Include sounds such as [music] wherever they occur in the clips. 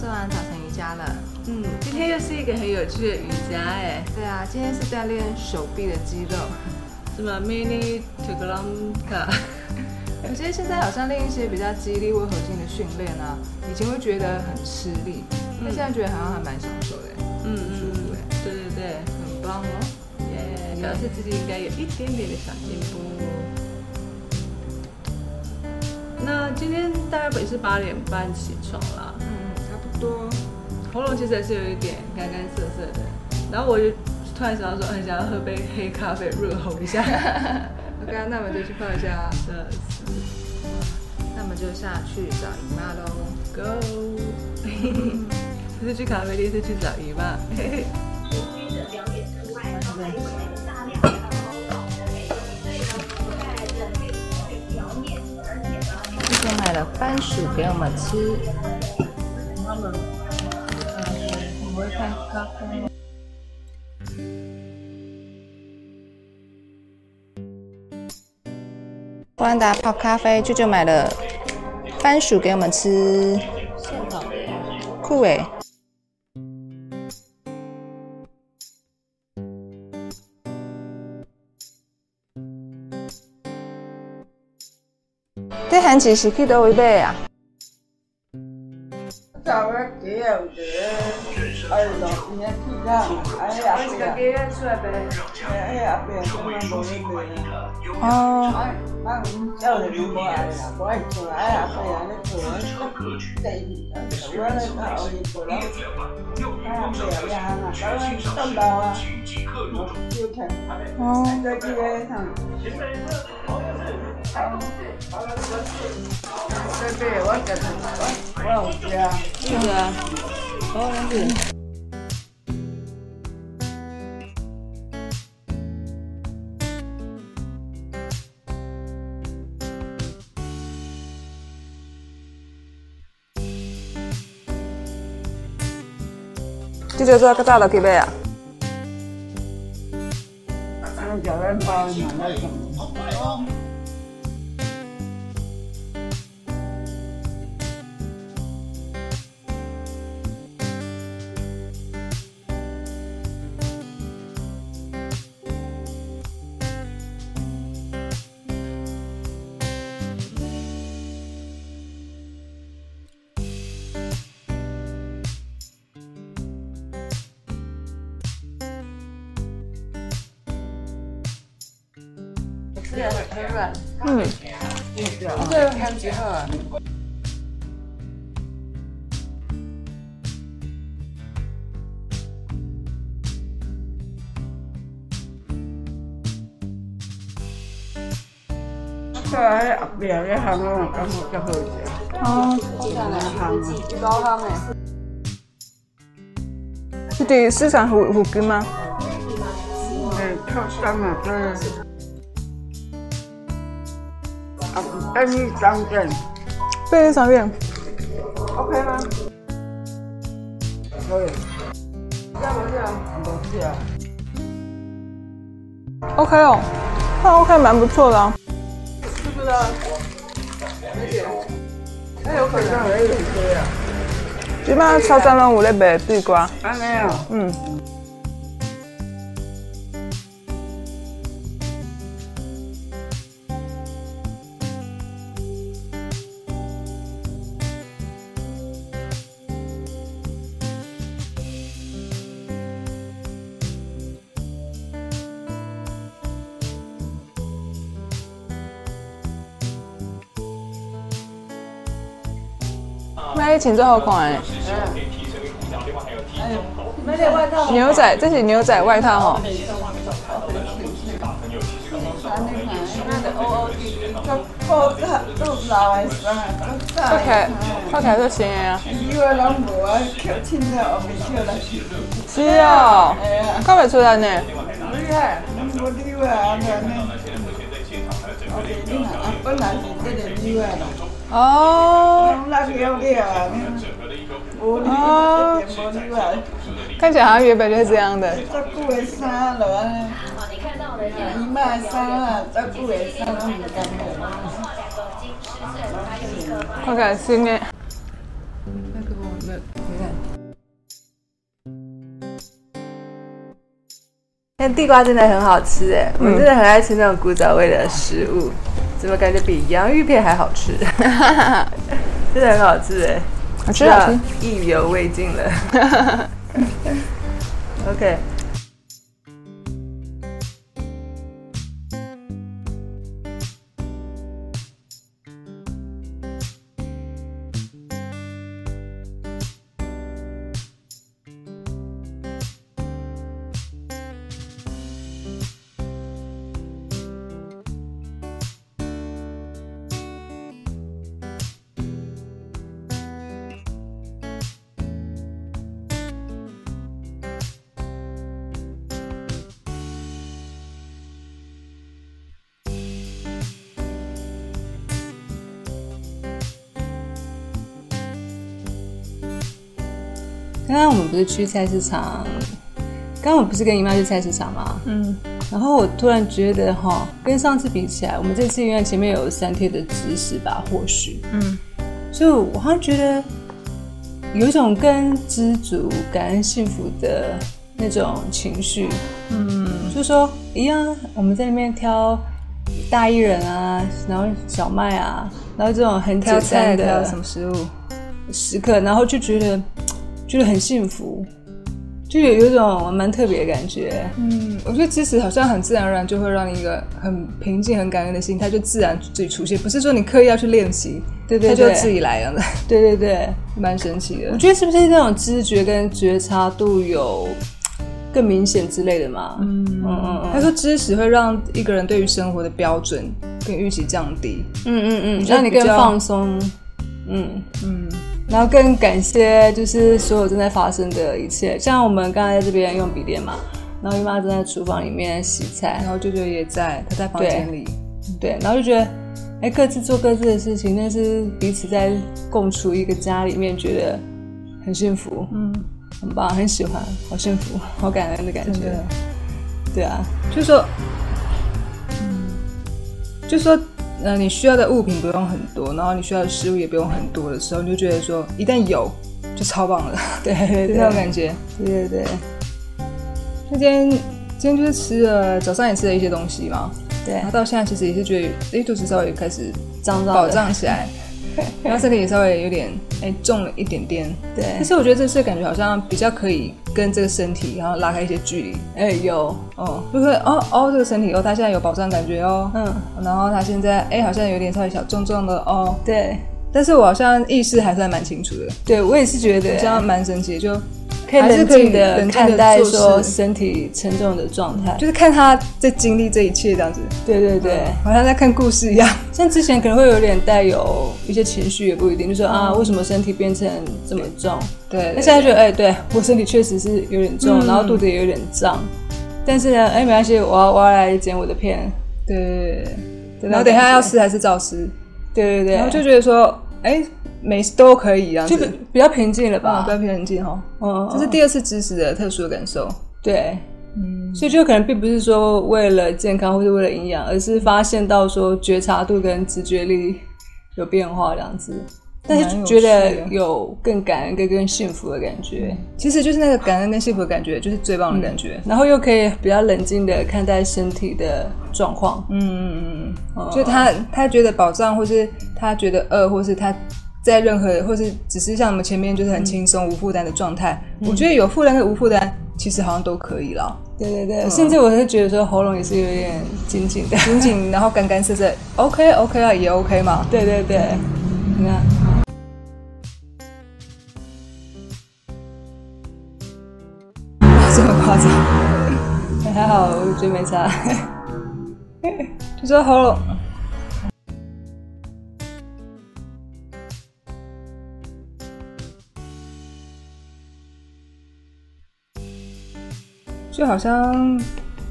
早安。我们刚刚做完早晨瑜伽了。嗯，今天又是一个很有趣的瑜伽哎。对啊，今天是在练手臂的肌肉，什么 mini t u g l a m k a 我觉得现在好像练一些比较肌力或核心的训练啊，以前会觉得很吃力，但现在觉得好像还蛮享受的。嗯嗯嗯，对对对，很棒哦。耶，表示自己应该有一点点的小进步。那今天大概也是八点半起床啦，嗯，差不多。喉咙其实还是有一点干干涩涩的，然后我就突然想到说，很想要喝杯黑咖啡润喉一下。[laughs] OK，那我们就去泡一下。是是。那我们就下去找姨妈喽。Go。不 [laughs] 是去咖啡店，是去找姨妈。[laughs] 之前买了番薯给我们吃。我会看咖啡。布兰达泡咖啡，舅舅买了番薯给我们吃。酷诶！这番薯是去倒位买啊？哎呦，你看皮蛋，哎呀，这个给出来呗，哎呀，别他妈无哎后边那行我感觉较好食。哦。行，老行诶。是伫市场附附近吗？诶，靠山啊，对。啊，便利商店。便利商店。OK 吗？可以。要不要？不是啊。OK 哦，那 OK 蛮不错的啊。那有可能还有对啊。即摆超三万五的卖地瓜。还没有？嗯。请最后看诶。买点外套。牛仔，这是牛仔外套吼。裤子都老的衫，看起来看起来都新的啊。以为拢无啊，捡凊彩后面捡来。是哦。看不出来呢。厉害，无例外啊，安尼。你看啊，本来是这个例外啦。哦。那个要了啊，无例外，无例外。看起来好像原本就是这样的。这久的衫落安尼。姨妈的衫啊，这久的衫拢唔干净。好开心哎！那个我们你看，但地瓜真的很好吃哎，我真的很爱吃那种古早味的食物，怎么感觉比洋芋片还好吃？[laughs] 真的很好吃哎，好吃好吃，意犹未尽了。[laughs] OK。是去菜市场？刚刚我不是跟姨妈去菜市场吗？嗯。然后我突然觉得哈，跟上次比起来，我们这次因为前面有三天的知识吧，或许，嗯，所以我好像觉得有一种更知足、感恩、幸福的那种情绪。嗯。就说一样，我们在那边挑大薏仁啊，然后小麦啊，然后这种很简单的什么食物时刻，然后就觉得。觉得很幸福，就有有一种蛮特别的感觉。嗯，我觉得知识好像很自然而然就会让你一个很平静、很感恩的心，它就自然自己出现，不是说你刻意要去练习，对对，它就自己来了。[laughs] 对对对，蛮神奇的。我觉得是不是这种知觉跟觉察度有更明显之类的嘛？嗯嗯嗯。他说知识会让一个人对于生活的标准跟预期降低。嗯嗯嗯，让你更放松。嗯嗯。然后更感谢，就是所有正在发生的一切。像我们刚才在这边用笔电嘛，然后姨妈正在厨房里面洗菜，然后舅舅也在，他在房间里。对，然后就觉得，哎，各自做各自的事情，但是彼此在共处一个家里面，觉得很幸福，嗯，很棒，很喜欢，好幸福，好感恩的感觉。对啊，就说，嗯，就说。那你需要的物品不用很多，然后你需要的食物也不用很多的时候，你就觉得说一旦有就超棒了，[laughs] 对对对，那种感觉，对对对。那今天今天就是吃了早上也吃了一些东西嘛，对，然后到现在其实也是觉得哎肚子稍微开始胀胀饱胀起来。[laughs] 然后身体也稍微有点哎重了一点点，对。但是我觉得这次感觉好像比较可以跟这个身体，然后拉开一些距离。哎，有哦，就是哦哦，这个身体哦，他现在有保障感觉哦。嗯。然后他现在哎，好像有点稍微小重重的哦。对。但是我好像意识还算蛮清楚的。对，我也是觉得好像蛮神奇，就。可以冷静的看待说身体沉重的状态，就是看他在经历这一切这样子。对对对，好像在看故事一样。[laughs] 像之前可能会有点带有一些情绪，也不一定，就说啊，为什么身体变成这么重？对。那现在觉得，哎，对我身体确实是有点重，然后肚子也有点胀。但是呢，哎，没关系，我要我要来剪我的片。对。然后等一下要吃还是照吃。对对对。然后就觉得说，哎。每次都可以，这样就比较平静了吧？比较平静哈。嗯，这是第二次知识的特殊的感受。对，嗯，所以就可能并不是说为了健康或者为了营养，而是发现到说觉察度跟直觉力有变化这样子。但是觉得有更感恩跟更幸福的感觉，其实就是那个感恩跟幸福的感觉，就是最棒的感觉。然后又可以比较冷静的看待身体的状况。嗯嗯嗯，就他他觉得保障，或是他觉得饿，或是他。在任何，或是只是像我们前面就是很轻松无负担的状态，我觉得有负担跟无负担其实好像都可以了。对对对，甚至我是觉得说喉咙也是有点紧紧的，紧紧，然后干干涩涩，OK OK 啊，也 OK 嘛。对对对，你看，这么夸张？还好，我觉得没差。[laughs] [laughs] 就说喉咙。就好像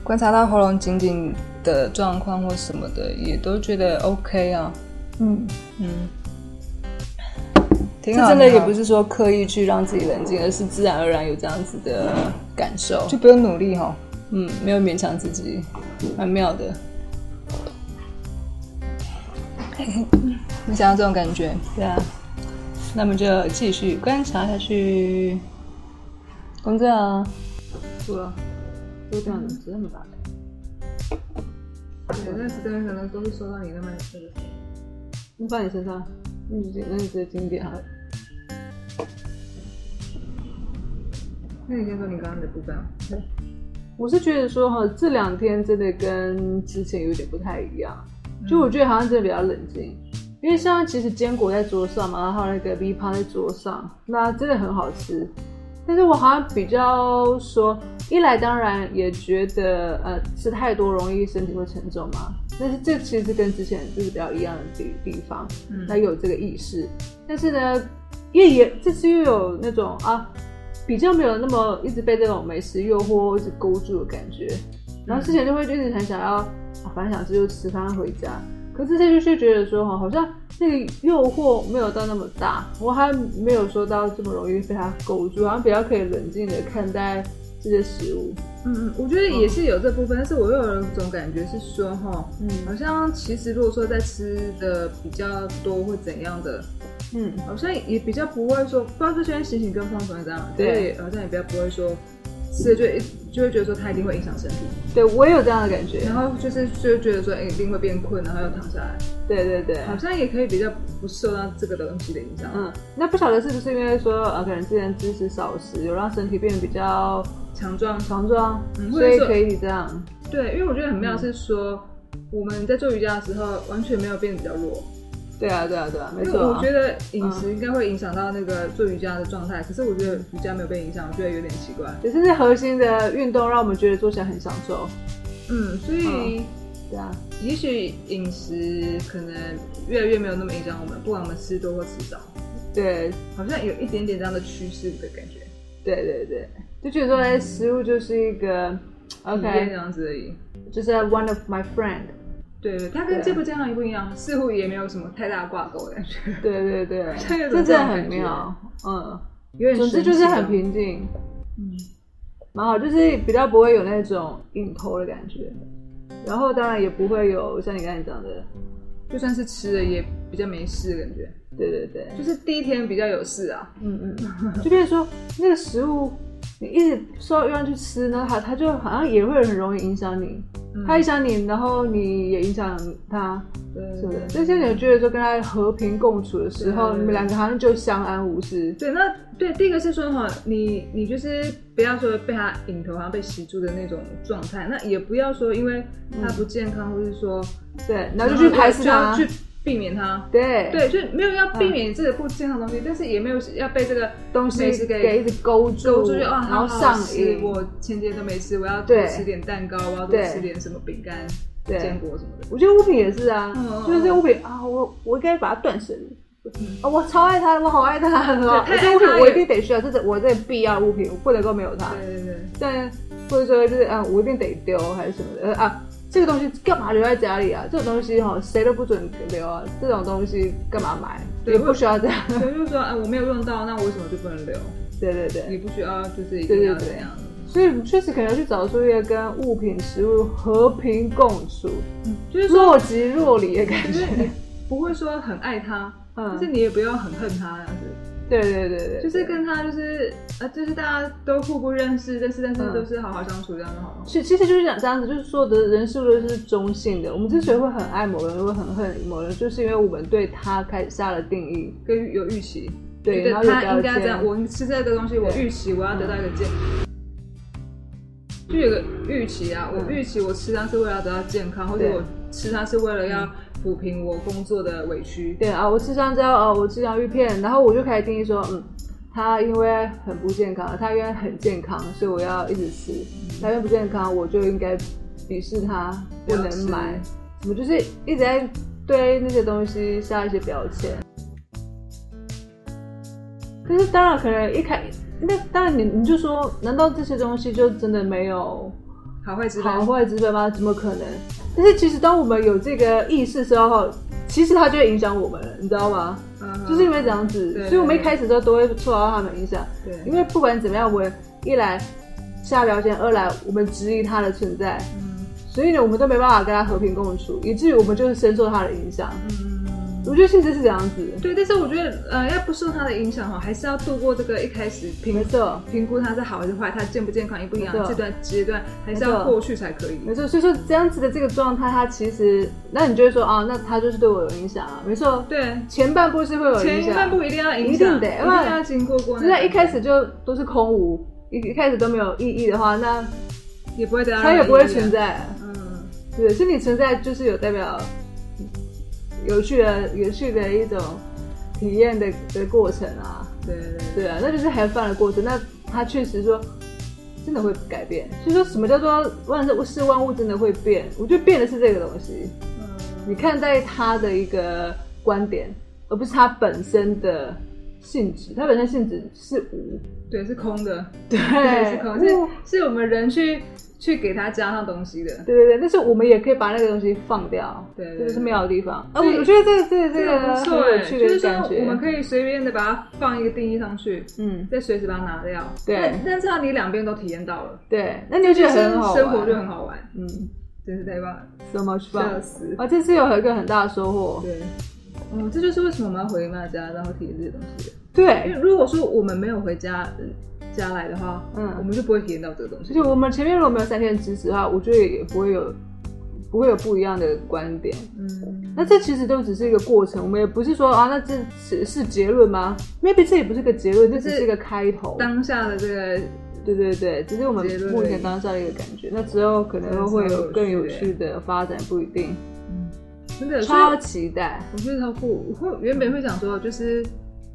观察到喉咙紧紧的状况或什么的，也都觉得 OK 啊。嗯嗯，这真的也不是说刻意去让自己冷静，而是自然而然有这样子的感受，就不用努力哈。嗯，没有勉强自己，蛮妙的。[laughs] 你想要这种感觉？对啊，那么就继续观察下去。工作啊，不了，都这样子这么大的。对，那时间可能都是收到你那么那个。你放你身上，那你那你直接经典哈。那你先说你刚刚的部分。对，我是觉得说哈，这两天真的跟之前有点不太一样，就我觉得好像真的比较冷静，因为像其实坚果在桌上嘛，然后那个 V 趴在桌上，那真的很好吃。但是我好像比较说，一来当然也觉得呃吃太多容易身体会沉重嘛，但是这其实跟之前就是比较一样的地地方，嗯，那有这个意识。但是呢，因为也这次又有那种啊。比较没有那么一直被这种美食诱惑一直勾住的感觉，然后之前就会一直很想要，反正想吃就吃，反正回家。可是这就是觉得说哈，好像那个诱惑没有到那么大，我还没有说到这么容易被它勾住，好像比较可以冷静的看待这些食物。嗯嗯，我觉得也是有这部分，但是我又有一种感觉是说哈，嗯，好像其实如果说在吃的比较多或怎样的。嗯，好像也比较不会说，不知道是现在心情跟放松这样，对，好像也比较不会说，吃了就就会觉得说它一定会影响身体。对我也有这样的感觉，然后就是就觉得说，哎，一定会变困，然后又躺下来。对对对，好像也可以比较不受到这个东西的影响。嗯，那不晓得是不是因为说，呃，可能之前知识少食，有让身体变得比较强壮，强壮，嗯所以可以这样。对，因为我觉得很妙是说，我们在做瑜伽的时候，完全没有变得比较弱。对啊，对啊，对啊，没错。我觉得饮食应该会影响到那个做瑜伽的状态，可是我觉得瑜伽没有被影响，我觉得有点奇怪。只是那核心的运动让我们觉得做起来很享受。嗯，所以对啊，也许饮食可能越来越没有那么影响我们，不管我们吃多或吃少。对，好像有一点点这样的趋势的感觉。对对对，就觉得说哎食物就是一个 OK 这样子而已，就是 one of my friend。对对，它跟这部健康也不一样，似乎也没有什么太大挂钩的感觉。对对对，[laughs] 这真的很妙，嗯，有点总之就是很平静，嗯，蛮好，就是比较不会有那种硬头的感觉，然后当然也不会有像你刚才讲的，就算是吃了也比较没事的感觉。对对对，就是第一天比较有事啊，嗯嗯，就比如说那个食物。你一直说要去吃呢，他他就好像也会很容易影响你，他影响你，然后你也影响它，是不是？就像你觉得说跟他和平共处的时候，你们两个好像就相安无事。对，那对第一个是说哈，你你就是不要说被他引头，好像被吸住的那种状态，那也不要说因为他不健康，或是说对，然后就去排斥他。避免它，对对，就没有要避免这个不健康的东西，但是也没有要被这个东西给给一直勾住，勾住就啊，然后上瘾。我前几天都没吃，我要多吃点蛋糕，我要多吃点什么饼干、坚果什么的。我觉得物品也是啊，就是这物品啊，我我应该把它断舍离。啊，我超爱它，我好爱它，是吧？这物品我一定得需要，这是我这必要物品，我不能够没有它。对对对，但或者说就是啊，我一定得丢还是什么的啊。这个东西干嘛留在家里啊？这种东西哈，谁都不准留啊！这种东西干嘛买？也不需要这样。对，就是说，哎，我没有用到，那我为什么就不能留？对对对，你不需要，就是一定要这样。所以确实可能要去找出一个跟物品、食物和平共处，就是若即若离的感觉，不会说很爱它，但是你也不要很恨它这样子。对对对对，就是跟他就是呃，就是大家都互不认识，但是但是都是好好相处这样就好了。其其实就是讲这样子，就是所有的人事物都是中性的。我们之所以会很爱某人，会很恨某人，就是因为我们对他开始下了定义，跟有预期。对，他应该这样。我吃这个东西，我预期我要得到一个健，就有个预期啊。我预期我吃它是为了得到健康，或者我吃它是为了要。抚平我工作的委屈。对啊，我吃香蕉，哦，我吃洋芋片，然后我就开始定义说，嗯，它因为很不健康，它因为很健康，所以我要一直吃。它因为不健康，我就应该鄙视它，不能买。我就是一直在对那些东西下一些标签。可是当然，可能一开，那当然你你就说，难道这些东西就真的没有好坏之分？好坏之分吗？怎么可能？但是其实，当我们有这个意识之后，其实它就会影响我们了，你知道吗？嗯，就是因为这样子，所以我们一开始时候都会受到他们影响。对，因为不管怎么样，我们一来下标签，二来我们质疑它的存在，嗯，所以呢，我们都没办法跟他和平共处，以至于我们就是深受他的影响。嗯，我觉得性质是这样子。对，但是我觉得呃，要不受它的影响哈，还是要度过这个一开始评没错，评估它是好还是坏，它健不健康一不一样这段阶段，还是要过去才可以。没错。所以说这样子的这个状态，它其实，那你就会说啊，那它就是对我有影响啊。没错，对，前半部是会有影响，前半部一定要影响，一定得一定要经过过那一开始就都是空无，一一开始都没有意义的话，那也不会得到它也不会存。在。嗯，对，身体存在就是有代表有趣的、有趣的一种体验的的过程啊。对对对。对啊，那就是 have fun 的过程。那他确实说真的会改变。所以说什么叫做万事事万物真的会变？我觉得变的是这个东西。嗯你看待他的一个观点，而不是它本身的性质。它本身性质是无，对，是空的，对，对，是空，是嗯是我们人去去给它加上东西的。对对对，但是我们也可以把那个东西放掉，对对这就是妙的地方。啊，我我觉得这个这个这个不很有趣就是说的感觉。我们可以随便的把它放一个定义上去，嗯，再随时把它拿掉。对但但这样你两边都体验到了，对，那你就觉得很好玩，生活就很好玩，嗯真是太棒了，，so much 笑 fun。死。啊，这次有一个很大的收获。对，嗯，这就是为什么我们要回妈家，然后体验这些东西对。因，为如果说我们没有回家呃家来的话，嗯我们就不会体验到这个东西。就我们前面如果没有三天的支持的话，我觉得也不会有不会有不一样的观点。嗯，那这其实都只是一个过程，我们也不是说啊，那这是是结论吗？maybe 这也不是个结论，这只是一个开头。当下的这个对对对，只是我们目前当下的一个感觉。那之后可能会有更有趣的发展，不一定。嗯真的超期待。我觉得超酷。我会原本会想说，就是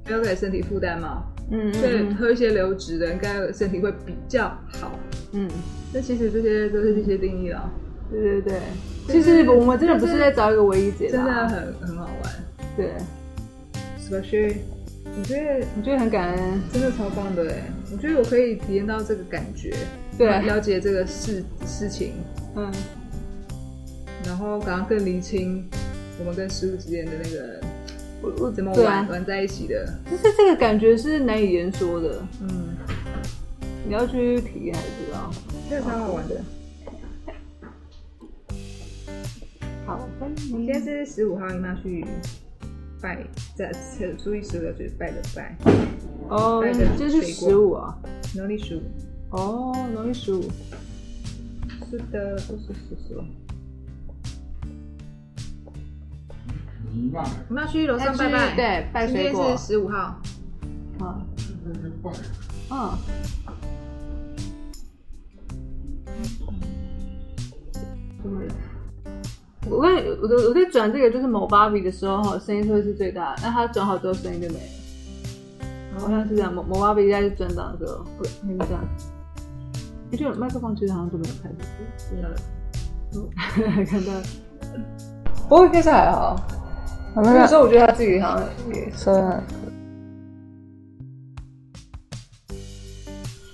不要给身体负担嘛，嗯所以嗯喝一些流质的，应该身体会比较好。嗯，那其实这些都是这些定义了，对对对。其实我们真的不是在找一个唯一解答，真的很很好玩。对，Especially，我觉得我觉得很感恩。真的超棒的哎！我觉得我可以体验到这个感觉，对了解这个事事情，嗯，然后刚刚更厘清我们跟师傅之间的那个我我怎么玩、啊，玩在一起的。就是这个感觉是难以言说的，嗯，你要去体验才知道。这个超好玩的。好，今天是十五号，姨妈去拜，在初一十五要去拜的拜，哦这是十五啊。农历十五。哦，农历十五。是的，是我们要去楼上拜拜，对，拜今天是。十五号。啊，嗯。嗯，我跟你我我在转这个就是某芭比的时候哈，声音会是最大的，那它转好之后声音就没了。好像是这样，某某芭比在转档的时候，不，那个这样。你这个麦克风其实好像都没有开始，[laughs] 看到。不过应该是还好，有时候我觉得他自己好像也说的。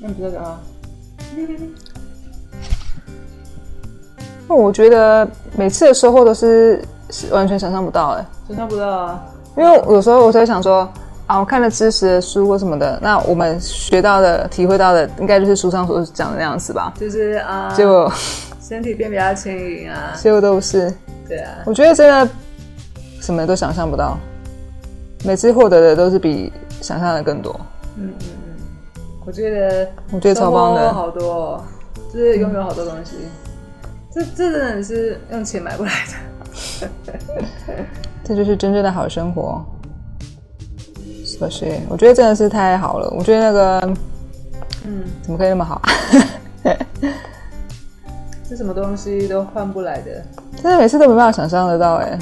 那你不知道啊？那我觉得每次的收获都是是完全想象不到哎，想象不到啊！因为有时候我在想说啊，我看了知识的书或什么的，那我们学到的、体会到的，应该就是书上所讲的那样子吧。就是啊，结果身体变比较轻盈啊，结果都不是，对啊，我觉得真的什么都想象不到，每次获得的都是比想象的更多。嗯嗯嗯我觉得我觉得超棒的好多、哦，就是拥有好多东西，这这真的是用钱买不来的。[laughs] 这就是真正的好生活。是不是？我觉得真的是太好了。我觉得那个，嗯，怎么可以那么好？[laughs] 是什么东西都换不来的。真的每次都没办法想象得到哎。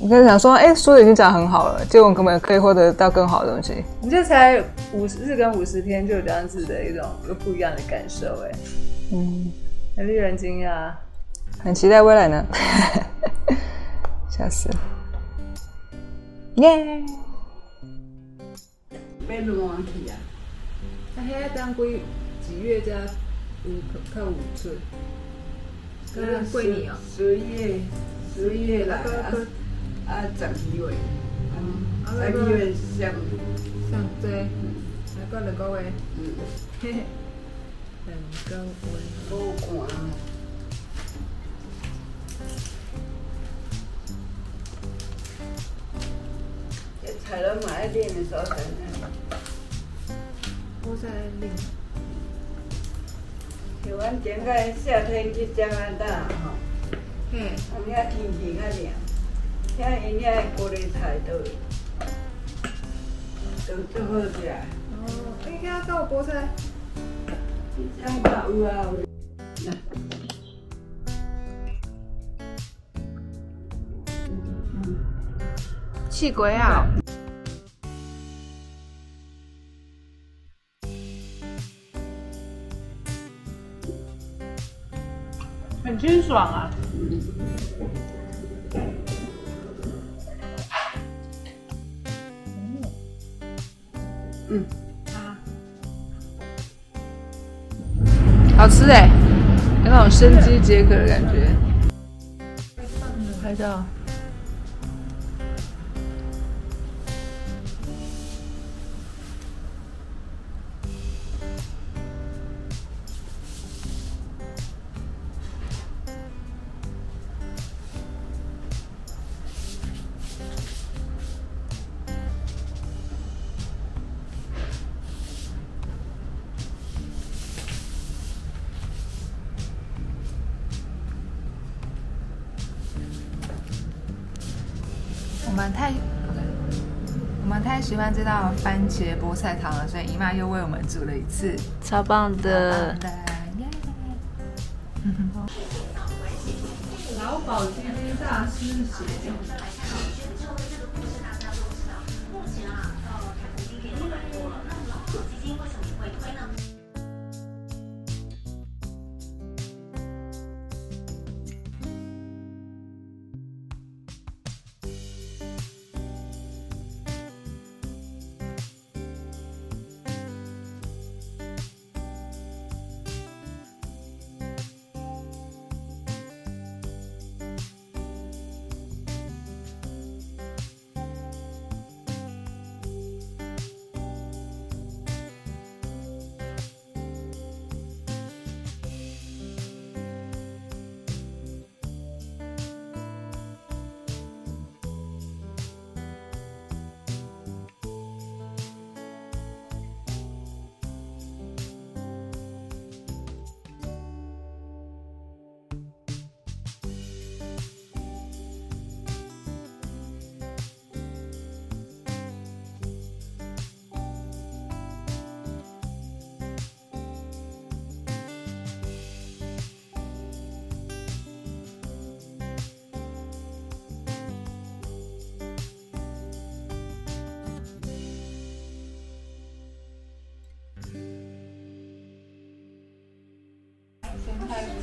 我跟你讲说，哎、书的已经讲得很好了，结果我根本可以获得到更好的东西。你这才五十日跟五十天，就有这样子的一种有不一样的感受，哎，嗯，很令人惊讶。很期待未来呢。[laughs] 笑死！耶！要乱去啊！啊，遐当几几月才有较有出？跟过年哦。十月，十月来啊，啊，十二月，啊，十二月上，上这，还过两个。月，嗯，嘿嘿，两个。月。好寒。爱练的时候才我在练。像阮今个。夏天去加拿大吼，嗯，啊遐天气较凉，因遐的玻璃菜都都足好食。哦，应该要到菠菜。香港有啊有。气鬼啊！很清爽啊！嗯，啊，好吃哎，有那种生机解渴的感觉。拍照。喜欢这道番茄菠菜汤了，所以姨妈又为我们煮了一次。超棒的！劳保基金大师写。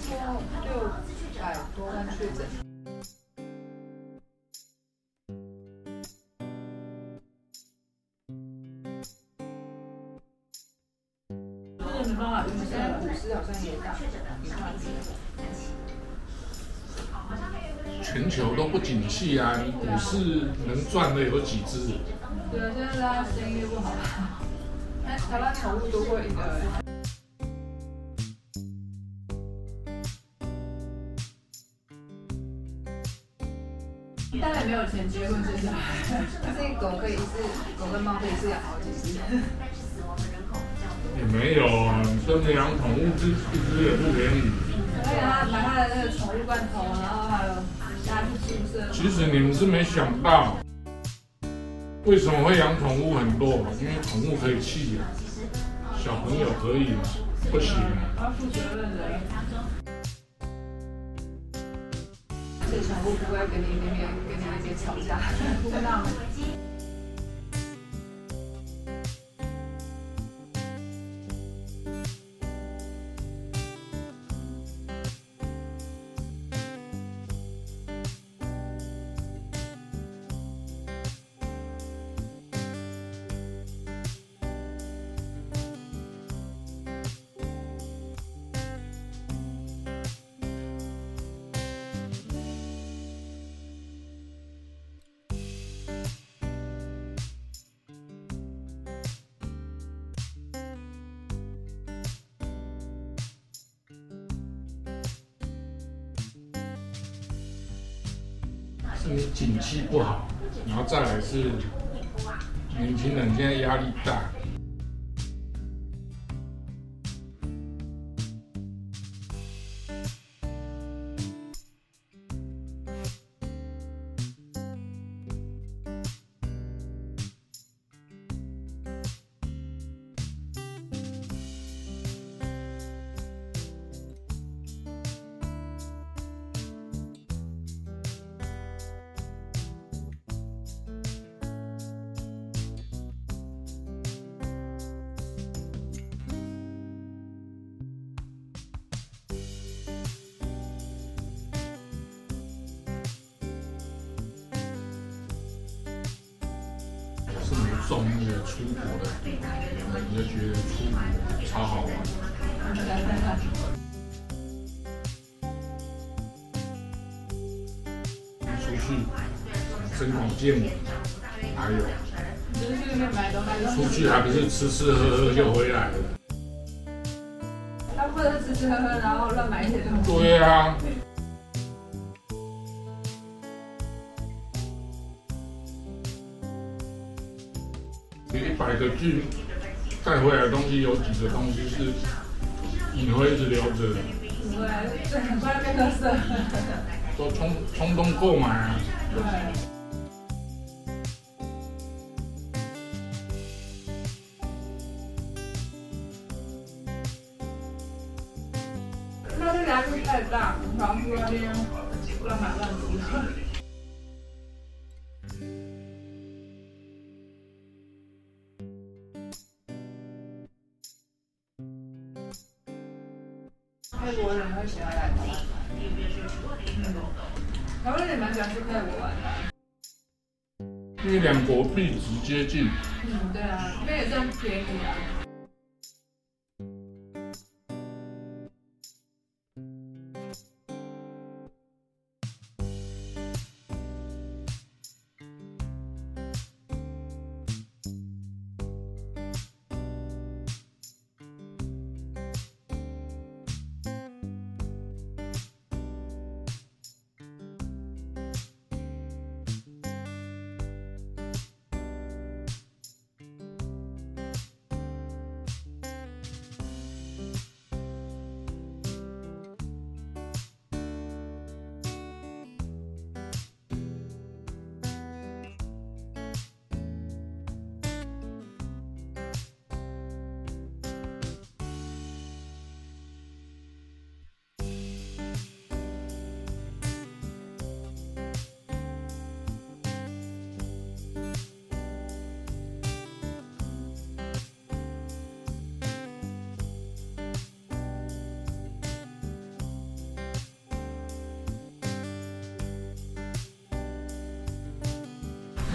前台说六百多万确诊。现在股市好像也大，全球都不景气啊，你股市能赚的有几只？对啊，现在大家生意不好，[laughs] 那台湾宠物都会的。可以是狗跟猫可以饲养好几只。[laughs] 也没有啊，你真的养宠物一一只也不便宜。而且他买他的那个宠物罐头，然后还有家去宿舍。其实你们是没想到，为什么会养宠物很多？因为宠物可以弃养，小朋友可以吗？不行。要负责任的。这宠物不会跟你那边跟你那边吵架，[laughs] [laughs] 后再中那个出国的毒，我就觉得出国超好玩。出去增广见闻，还有出去还不是吃吃喝喝就回来了？他不能吃吃喝喝，然后乱买一些东西。对啊。带回来的东西，有几个东西是你会一直留着的？对，这很快变。都冲冲动购买啊。对。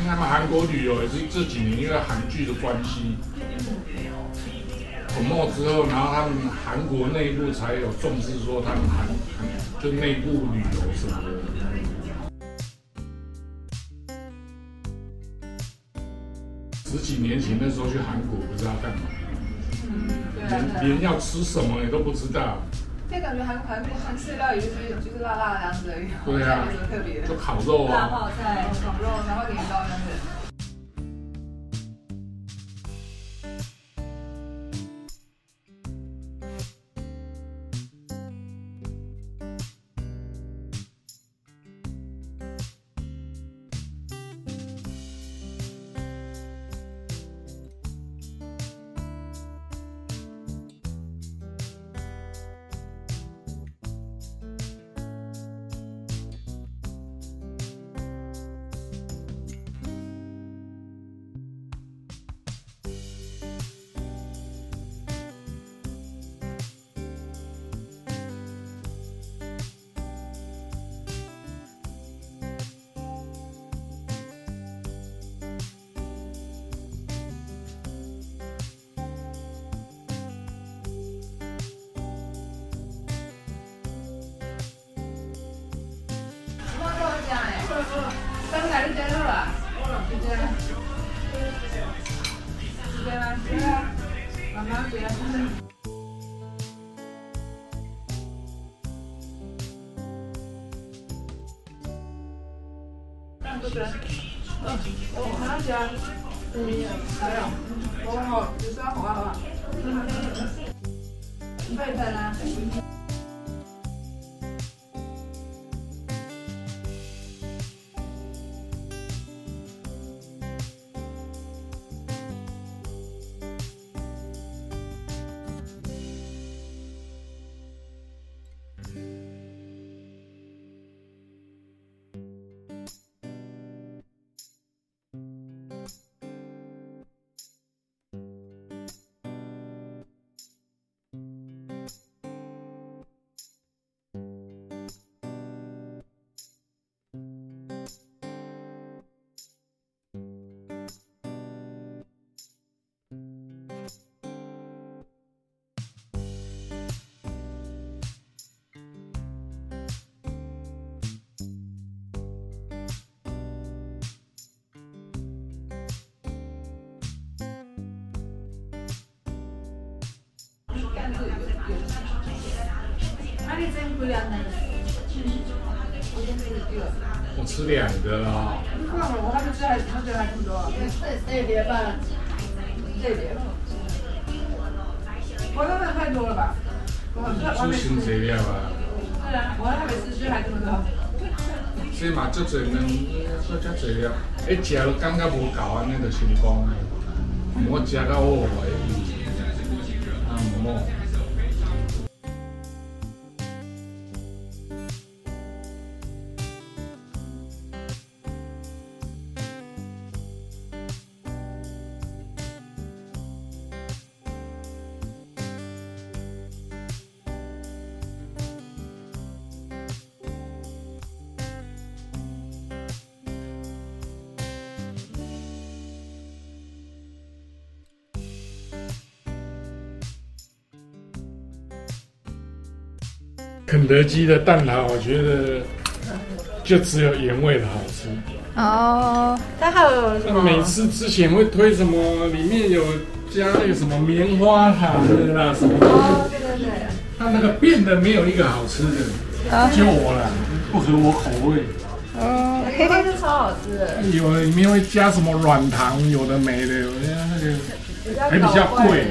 他们韩国旅游也是这几年因为韩剧的关系，红墨之后，然后他们韩国内部才有重视说他们韩就内部旅游什么的。十几年前那时候去韩国不知道干嘛，连连要吃什么你都不知道。就感觉韩韩国韩式料理就是就是辣辣的样子而已，对什么特别的，就烤肉啊，辣泡菜、烤肉，然后年糕这样子。我吃两个啊。我还没吃，还还多。这这碟饭，这碟。我那个太多了吧？吃新材料啊。是啊，我还没吃，所以还这么多。这嘛足侪呢，说足侪了，一食都感觉无够安尼就成功啊。我食到我肯德基的蛋挞，我觉得就只有原味的好吃。哦，它还有什么？每次之前会推什么，里面有加那个什么棉花糖的啦什么。哦，对对对。它那个变的没有一个好吃的，就我了，不合我口味。哦，黑黑是超好吃的。有里面会加什么软糖，有的没的，我觉得那个还比较贵。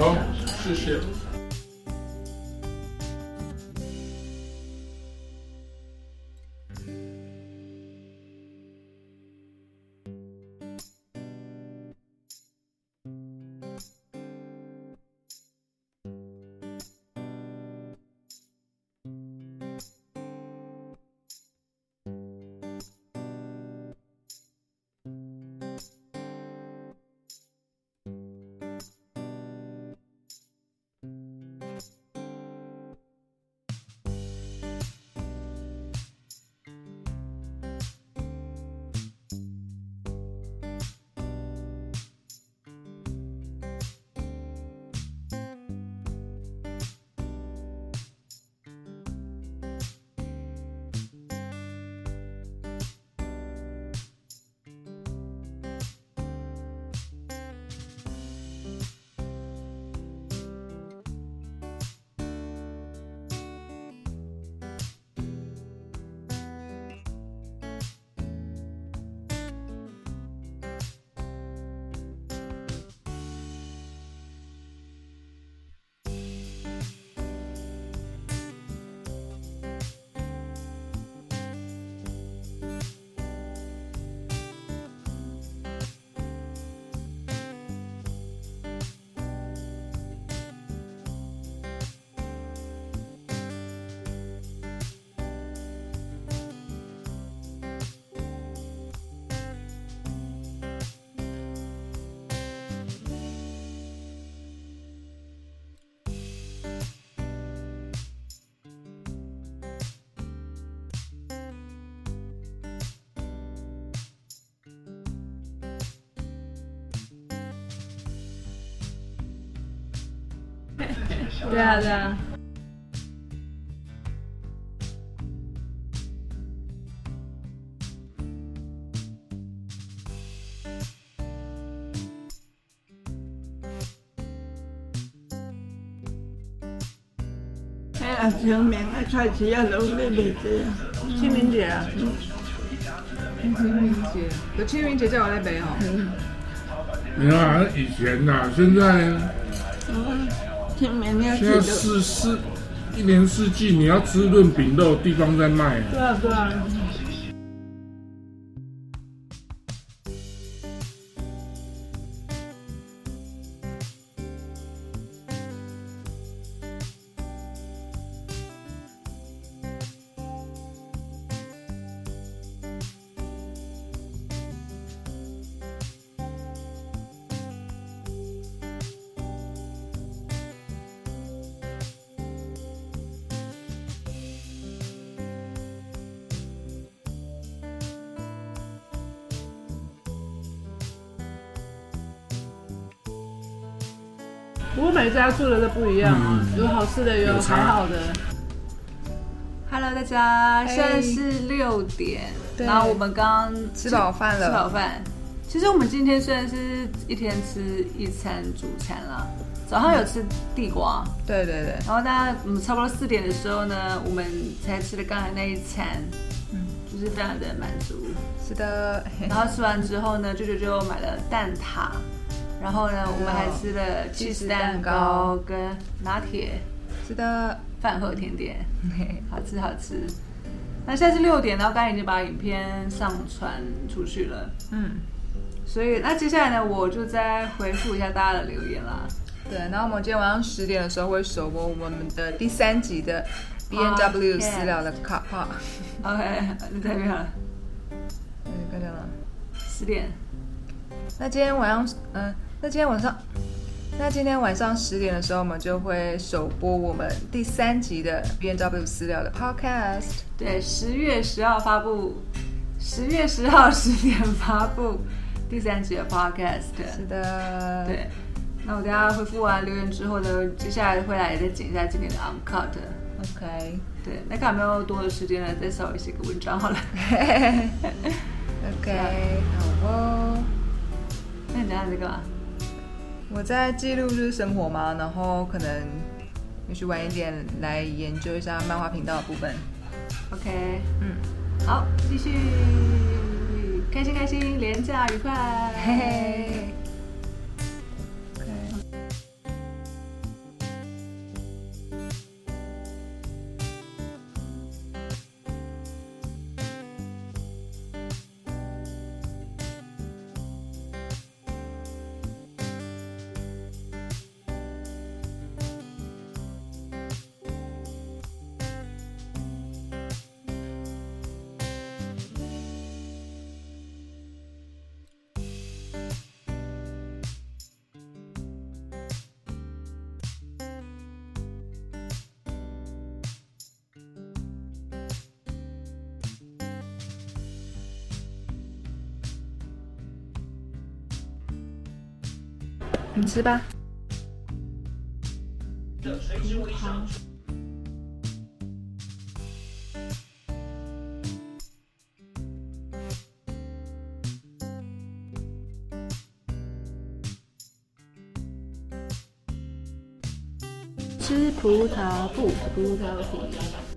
好，谢谢。对啊，对啊。哎呀，清明啊，菜市啊，拢咧卖这啊。清明节。啊，清明节，有清明节。叫我来背哈。你看以前呐、现在嗯，现在的。四四一年四季，你要吃润饼都有地方在卖。对啊，对啊。不一样啊，有好吃的，有还好的。Hello，大家，现在是六点，然后我们刚吃饱饭了。吃饱饭。其实我们今天虽然是一天吃一餐主餐啦，早上有吃地瓜，对对对，然后大家嗯差不多四点的时候呢，我们才吃了刚才那一餐，嗯，就是非常的满足。是的，[laughs] 然后吃完之后呢，舅舅就买了蛋挞，然后呢，我们还吃了 cheese 蛋糕跟拿铁是的，饭后甜点，[laughs] 好吃好吃。那现在是六点，然后刚才已经把影片上传出去了，嗯，所以那接下来呢，我就再回复一下大家的留言啦。对。然后我们今天晚上十点的时候会首播我们的第三集的 B N W 私聊的卡帕。OK，你太漂亮了，嗯，看见了。十点。那今天晚上，嗯、那今天晚上，那今天晚上十点的时候，我们就会首播我们第三集的 B N W 私聊的 Podcast。对，十月十号发布，十月十号十点发布第三集的 Podcast。是的，对，那我等下回复完留言之后呢，接下来会来再剪一下今天的 Uncut。，OK，对，那看有没有多的时间呢，再稍微写个文章好了。[laughs] [laughs] OK，好哦。那你等下在干嘛？我在记录就是生活嘛，然后可能也许晚一点来研究一下漫画频道的部分。OK，嗯，好，继续，开心开心，廉价愉快，嘿嘿。你吃吧。吃葡萄不葡萄皮。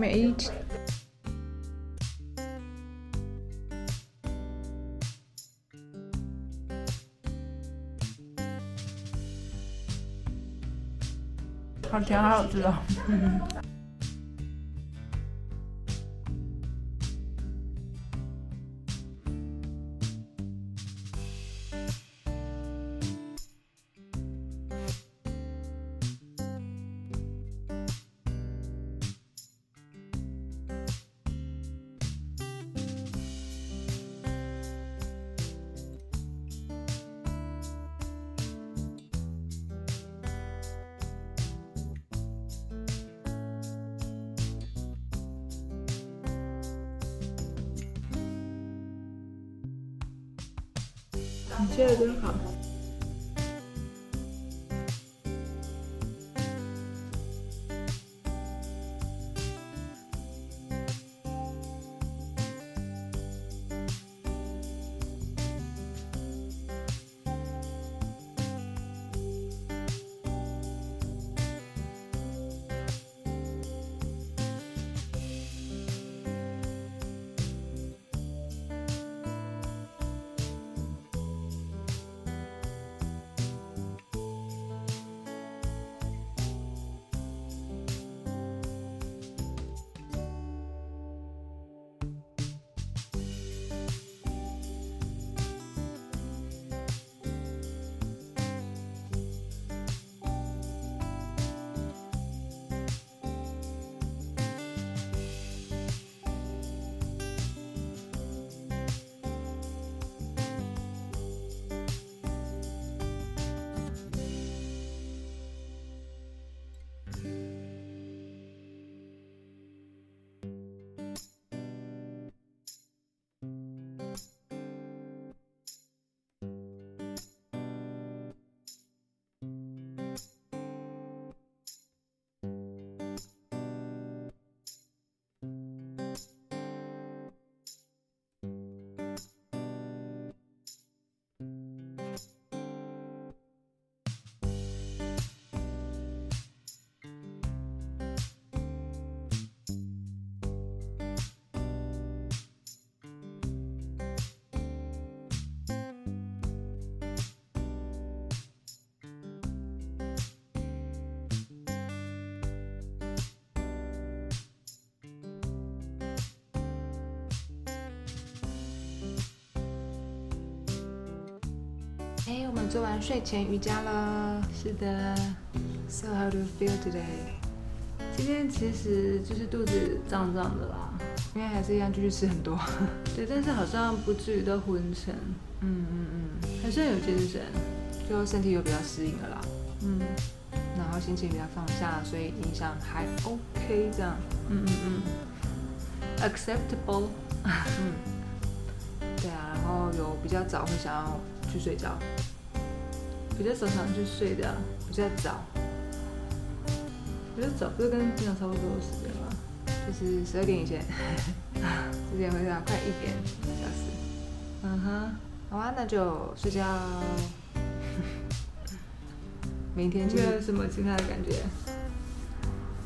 我吃，好，挺好吃的。哎，我们做完睡前瑜伽了。是的。So how do you feel today？今天其实就是肚子胀胀的啦，因为还是一样继续吃很多。[laughs] 对，但是好像不至于到昏沉，嗯嗯嗯，还算有精神。就身体有比较适应了啦。嗯然后心情比较放下，所以影响还 OK 这样。嗯嗯嗯，acceptable。[laughs] 嗯，对啊，然后有比较早会想要去睡觉，比较早想去睡的，比较早比较早不是跟平常差不多的时间吗？就是十二点以前，之前会到快一点小时。嗯哼，好啊，那就睡觉。[laughs] 明天就你有什么其他的感觉？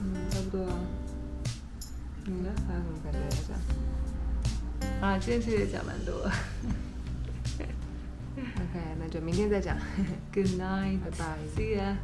嗯，差不多啊。你呢？还有什么感觉要讲啊，今天其实也讲蛮多。就明天再讲。Good night，拜拜 See ya。